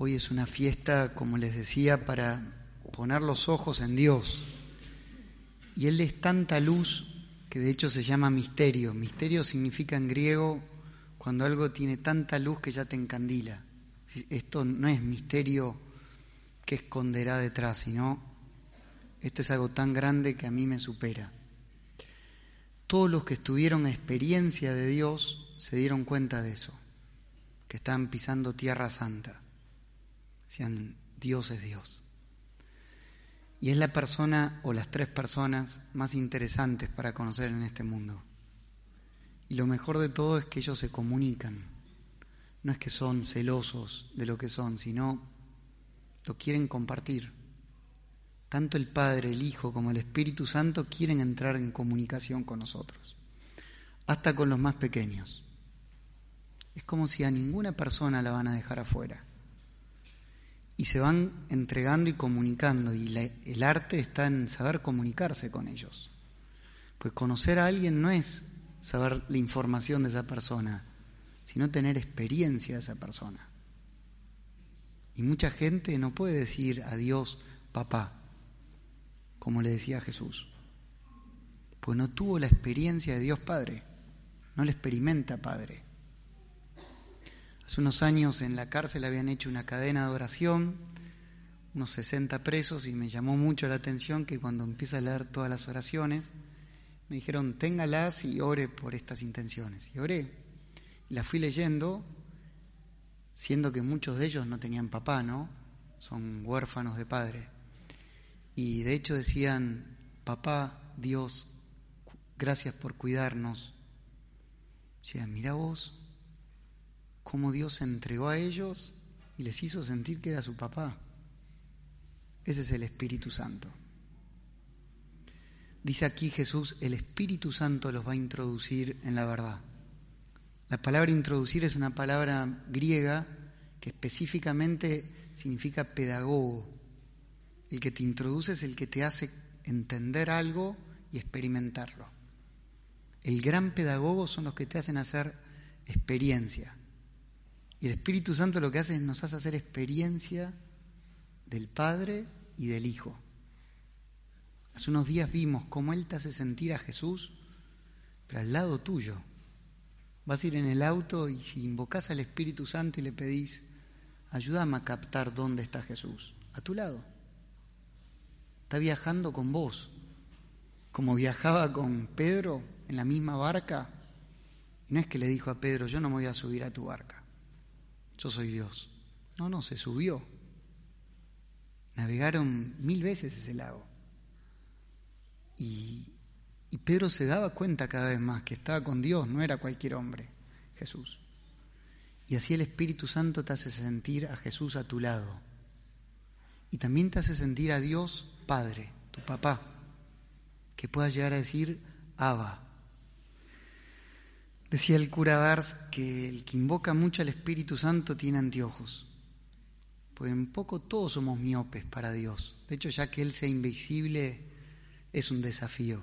Hoy es una fiesta, como les decía, para poner los ojos en Dios. Y Él es tanta luz que de hecho se llama misterio. Misterio significa en griego cuando algo tiene tanta luz que ya te encandila. Esto no es misterio que esconderá detrás, sino esto es algo tan grande que a mí me supera. Todos los que estuvieron en experiencia de Dios se dieron cuenta de eso, que estaban pisando tierra santa. Decían, Dios es Dios. Y es la persona o las tres personas más interesantes para conocer en este mundo. Y lo mejor de todo es que ellos se comunican. No es que son celosos de lo que son, sino lo quieren compartir. Tanto el Padre, el Hijo como el Espíritu Santo quieren entrar en comunicación con nosotros, hasta con los más pequeños. Es como si a ninguna persona la van a dejar afuera y se van entregando y comunicando. Y el arte está en saber comunicarse con ellos. Pues conocer a alguien no es saber la información de esa persona, sino tener experiencia de esa persona. Y mucha gente no puede decir a Dios papá, como le decía Jesús, pues no tuvo la experiencia de Dios Padre, no le experimenta Padre. Hace unos años en la cárcel habían hecho una cadena de oración, unos 60 presos, y me llamó mucho la atención que cuando empieza a leer todas las oraciones, me dijeron, téngalas y ore por estas intenciones. Y oré. Las fui leyendo, siendo que muchos de ellos no tenían papá, ¿no? Son huérfanos de padre. Y de hecho decían, papá, Dios, gracias por cuidarnos. Decían, mira vos, cómo Dios se entregó a ellos y les hizo sentir que era su papá. Ese es el Espíritu Santo. Dice aquí Jesús, el Espíritu Santo los va a introducir en la verdad. La palabra introducir es una palabra griega que específicamente significa pedagogo. El que te introduce es el que te hace entender algo y experimentarlo. El gran pedagogo son los que te hacen hacer experiencia. Y el Espíritu Santo lo que hace es nos hace hacer experiencia del Padre y del Hijo. Hace unos días vimos cómo Él te hace sentir a Jesús, pero al lado tuyo. Vas a ir en el auto y si invocas al Espíritu Santo y le pedís, ayúdame a captar dónde está Jesús, a tu lado. Está viajando con vos, como viajaba con Pedro en la misma barca. Y no es que le dijo a Pedro, yo no me voy a subir a tu barca yo soy Dios. No, no, se subió. Navegaron mil veces ese lago. Y, y Pedro se daba cuenta cada vez más que estaba con Dios, no era cualquier hombre, Jesús. Y así el Espíritu Santo te hace sentir a Jesús a tu lado. Y también te hace sentir a Dios Padre, tu papá, que puedas llegar a decir, Abba, Decía el cura Dars que el que invoca mucho al Espíritu Santo tiene anteojos, pues un poco todos somos miopes para Dios. De hecho, ya que Él sea invisible es un desafío.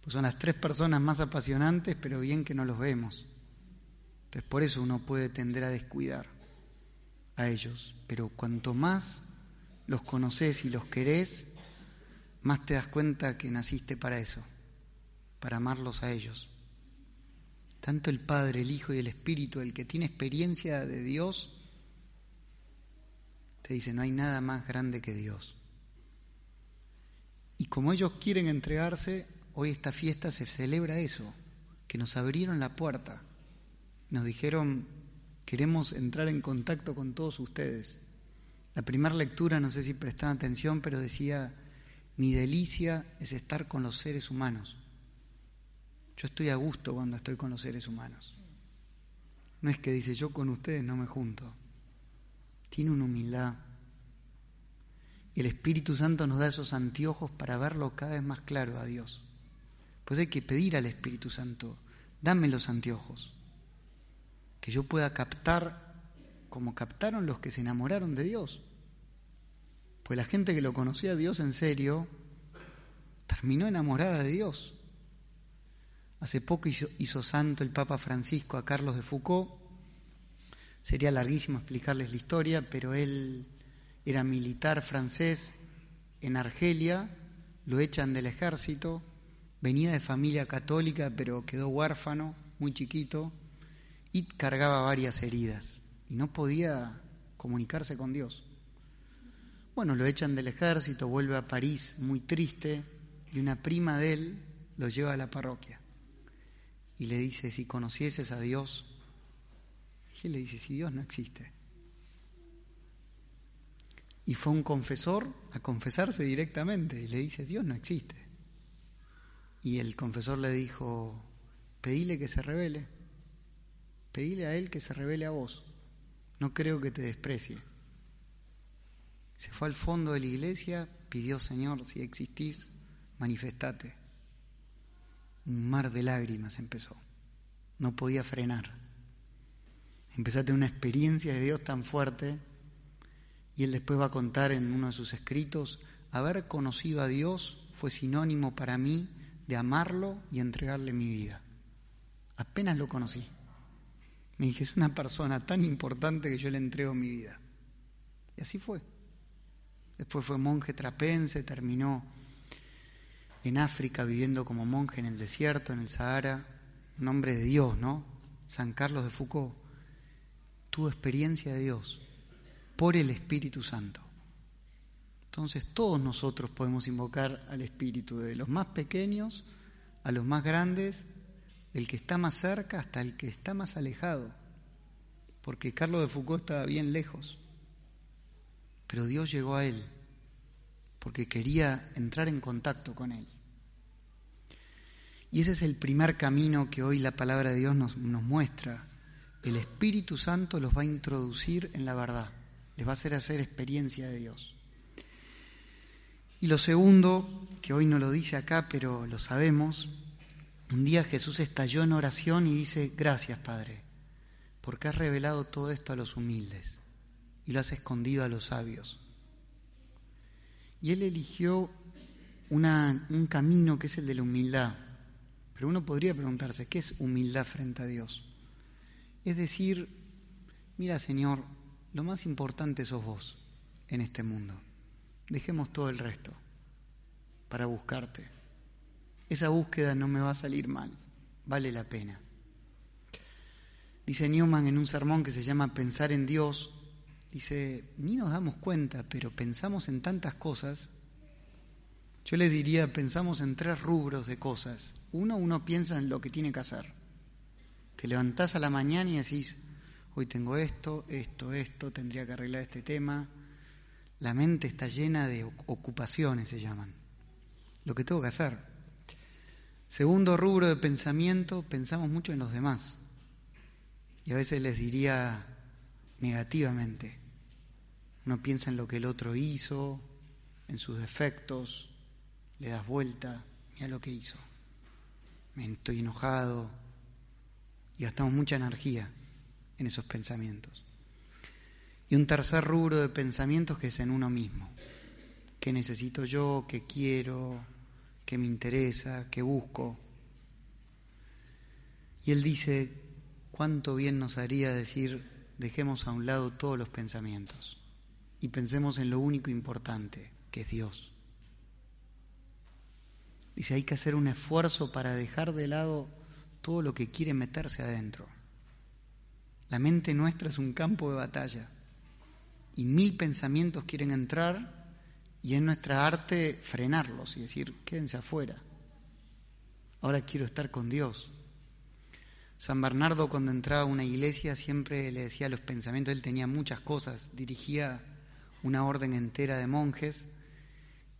Pues son las tres personas más apasionantes, pero bien que no los vemos. Entonces por eso uno puede tender a descuidar a ellos. Pero cuanto más los conoces y los querés, más te das cuenta que naciste para eso, para amarlos a ellos tanto el Padre, el Hijo y el Espíritu, el que tiene experiencia de Dios, te dice, no hay nada más grande que Dios. Y como ellos quieren entregarse, hoy esta fiesta se celebra eso, que nos abrieron la puerta, nos dijeron, queremos entrar en contacto con todos ustedes. La primera lectura, no sé si prestan atención, pero decía, mi delicia es estar con los seres humanos. Yo estoy a gusto cuando estoy con los seres humanos. No es que dice yo con ustedes no me junto. Tiene una humildad. Y el Espíritu Santo nos da esos anteojos para verlo cada vez más claro a Dios. Pues hay que pedir al Espíritu Santo, dame los anteojos, que yo pueda captar como captaron los que se enamoraron de Dios. Pues la gente que lo conocía a Dios en serio terminó enamorada de Dios. Hace poco hizo, santo el Papa Francisco a Carlos de Foucault. Sería larguísimo explicarles la historia, pero él era militar francés en Argelia, lo echan del ejército, venía de familia católica, pero quedó huérfano, muy chiquito, y cargaba varias heridas, y no podía comunicarse con Dios. Bueno, lo echan del ejército, vuelve a París muy triste, y una prima de él lo lleva a la parroquia. Y le dice, si conocieses a Dios, y él le dice, si Dios no existe. Y fue un confesor a confesarse directamente y le dice, Dios no existe. Y el confesor le dijo, pedile que se revele, pedile a él que se revele a vos, no creo que te desprecie. Se fue al fondo de la iglesia, pidió, Señor, si existís, manifestate. Un mar de lágrimas empezó, no podía frenar. Empezó a tener una experiencia de Dios tan fuerte y él después va a contar en uno de sus escritos, haber conocido a Dios fue sinónimo para mí de amarlo y entregarle mi vida. Apenas lo conocí. Me dije, es una persona tan importante que yo le entrego mi vida. Y así fue. Después fue monje trapense, terminó en África viviendo como monje en el desierto, en el Sahara, un hombre de Dios, ¿no? San Carlos de Foucault tuvo experiencia de Dios por el Espíritu Santo. Entonces todos nosotros podemos invocar al Espíritu, de los más pequeños a los más grandes, del que está más cerca hasta el que está más alejado, porque Carlos de Foucault estaba bien lejos, pero Dios llegó a él, porque quería entrar en contacto con él. Y ese es el primer camino que hoy la palabra de Dios nos, muestra. El Espíritu Santo los va a introducir en la verdad les va a hacer hacer experiencia de Dios. Y lo segundo, que hoy no lo dice acá, pero lo sabemos, un día Jesús estalló en oración y dice, gracias Padre, porque has revelado todo esto a los humildes y lo has escondido a los sabios. Y él eligió un camino que es el de la humildad. Pero uno podría preguntarse, ¿qué es humildad frente a Dios? Es decir, mira Señor, lo más importante sos vos en este mundo. Dejemos todo el resto para buscarte. Esa búsqueda no me va a salir mal, vale la pena. Dice Newman en un sermón que se llama Pensar en Dios, dice, ni nos damos cuenta, pero pensamos en tantas cosas. Yo les diría, pensamos en tres rubros de cosas. Uno, uno piensa en lo que tiene que hacer. Te levantás a la mañana y decís, hoy tengo esto, esto, esto, tendría que arreglar este tema. La mente está llena de ocupaciones, se llaman. Lo que tengo que hacer. Segundo rubro de pensamiento, pensamos mucho en los demás. Y a veces les diría negativamente. Uno piensa en lo que el otro hizo, en sus defectos, le das vuelta, mira lo que hizo. Me estoy enojado y gastamos mucha energía en esos pensamientos. Y un tercer rubro de pensamientos que es en uno mismo. ¿Qué necesito yo? ¿Qué quiero? ¿Qué me interesa? ¿Qué busco? Y él dice, cuánto bien nos haría decir, dejemos a un lado todos los pensamientos y pensemos en lo único importante, que es Dios. Dice, hay que hacer un esfuerzo para dejar de lado todo lo que quiere meterse adentro. La mente nuestra es un campo de batalla y mil pensamientos quieren entrar y en nuestra arte frenarlos y decir, quédense afuera. Ahora quiero estar con Dios. San Bernardo cuando entraba a una iglesia siempre le decía los pensamientos, él tenía muchas cosas, dirigía una orden entera de monjes,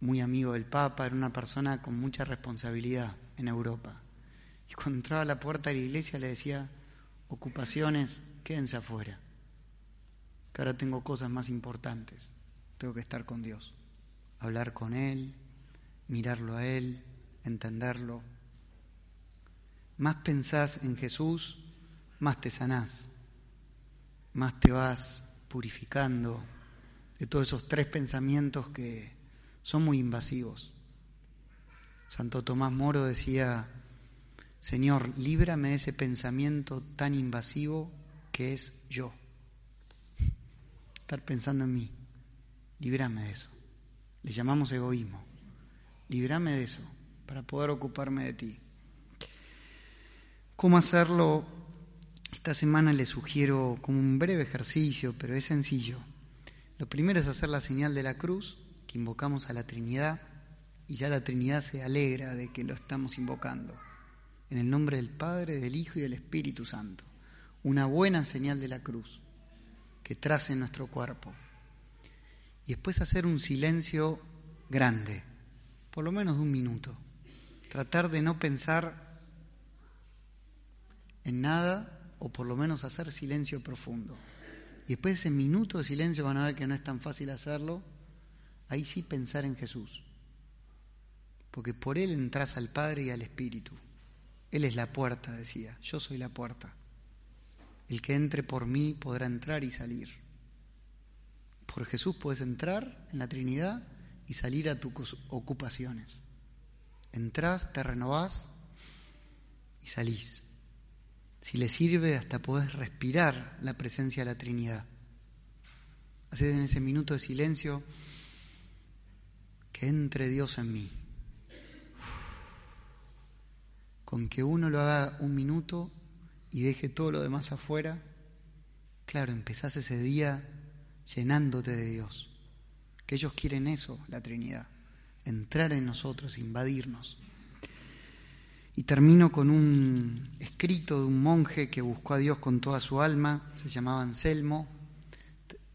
muy amigo del Papa, era una persona con mucha responsabilidad en Europa. Y cuando entraba a la puerta de la iglesia le decía, ocupaciones, quédense afuera. Que ahora tengo cosas más importantes. Tengo que estar con Dios, hablar con Él, mirarlo a Él, entenderlo. Más pensás en Jesús, más te sanás, más te vas purificando de todos esos tres pensamientos que son muy invasivos. Santo Tomás Moro decía, Señor, líbrame de ese pensamiento tan invasivo que es yo. estar pensando en mí. Líbrame de eso. Le llamamos egoísmo. Líbrame de eso para poder ocuparme de ti. ¿Cómo hacerlo? Esta semana les sugiero como un breve ejercicio, pero es sencillo. Lo primero es hacer la señal de la cruz, que invocamos a la Trinidad, y ya la Trinidad se alegra de que lo estamos invocando. En el nombre del Padre, del Hijo y del Espíritu Santo. Una buena señal de la cruz que trace nuestro cuerpo. Y después hacer un silencio grande, por lo menos de un minuto. Tratar de no pensar en nada o por lo menos hacer silencio profundo. Y después de ese minuto de silencio van a ver que no es tan fácil hacerlo. Ahí sí pensar en Jesús. Porque por Él entras al Padre y al Espíritu. Él es la puerta, decía. Yo soy la puerta. El que entre por mí podrá entrar y salir. Por Jesús puedes entrar en la Trinidad y salir a tus ocupaciones. Entrás, te renovás y salís. Si le sirve, hasta podés respirar la presencia de la Trinidad. Haced en ese minuto de silencio que entre Dios en mí. Con que uno lo haga un minuto y deje todo lo demás afuera, claro, empezás ese día llenándote de Dios. Que ellos quieren eso, la Trinidad, entrar en nosotros, invadirnos. Y termino con un escrito de un monje que buscó a Dios con toda su alma, se llamaba Anselmo,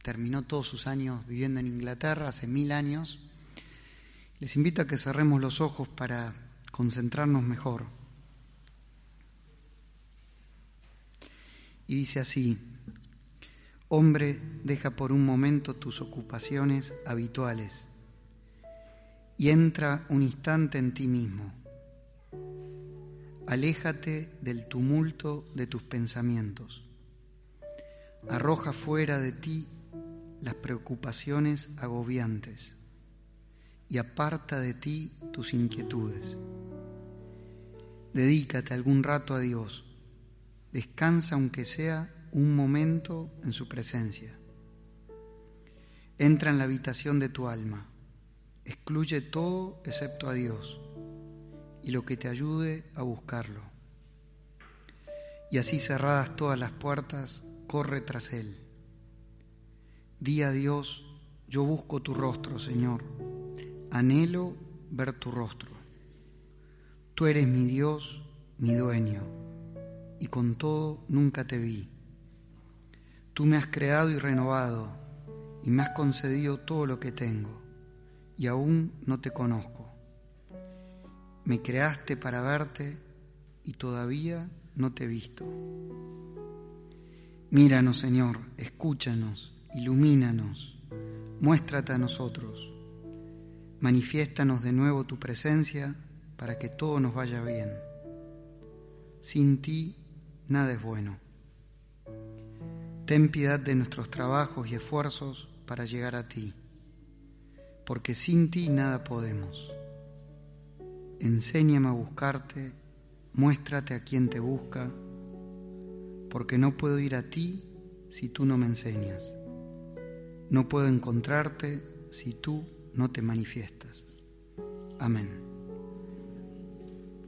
terminó todos sus años viviendo en Inglaterra, hace mil años. Les invito a que cerremos los ojos para concentrarnos mejor. Y dice así, hombre, deja por un momento tus ocupaciones habituales y entra un instante en ti mismo. Aléjate del tumulto de tus pensamientos. Arroja fuera de ti las preocupaciones agobiantes y aparta de ti tus inquietudes. Dedícate algún rato a Dios Descansa aunque sea un momento en su presencia. Entra en la habitación de tu alma. Excluye todo excepto a Dios y lo que te ayude a buscarlo. Y así cerradas todas las puertas, corre tras Él. Di a Dios, yo busco tu rostro, Señor. Anhelo ver tu rostro. Tú eres mi Dios, mi dueño y con todo nunca te vi. Tú me has creado y renovado y me has concedido todo lo que tengo y aún no te conozco. Me creaste para verte y todavía no te he visto. Míranos, Señor, escúchanos, ilumínanos, muéstrate a nosotros, manifiéstanos de nuevo tu presencia para que todo nos vaya bien. Sin ti nada es bueno. Ten piedad de nuestros trabajos y esfuerzos para llegar a ti, porque sin ti nada podemos. Enséñame a buscarte, muéstrate a quien te busca, porque no puedo ir a ti si tú no me enseñas. No puedo encontrarte si tú no te manifiestas. Amén.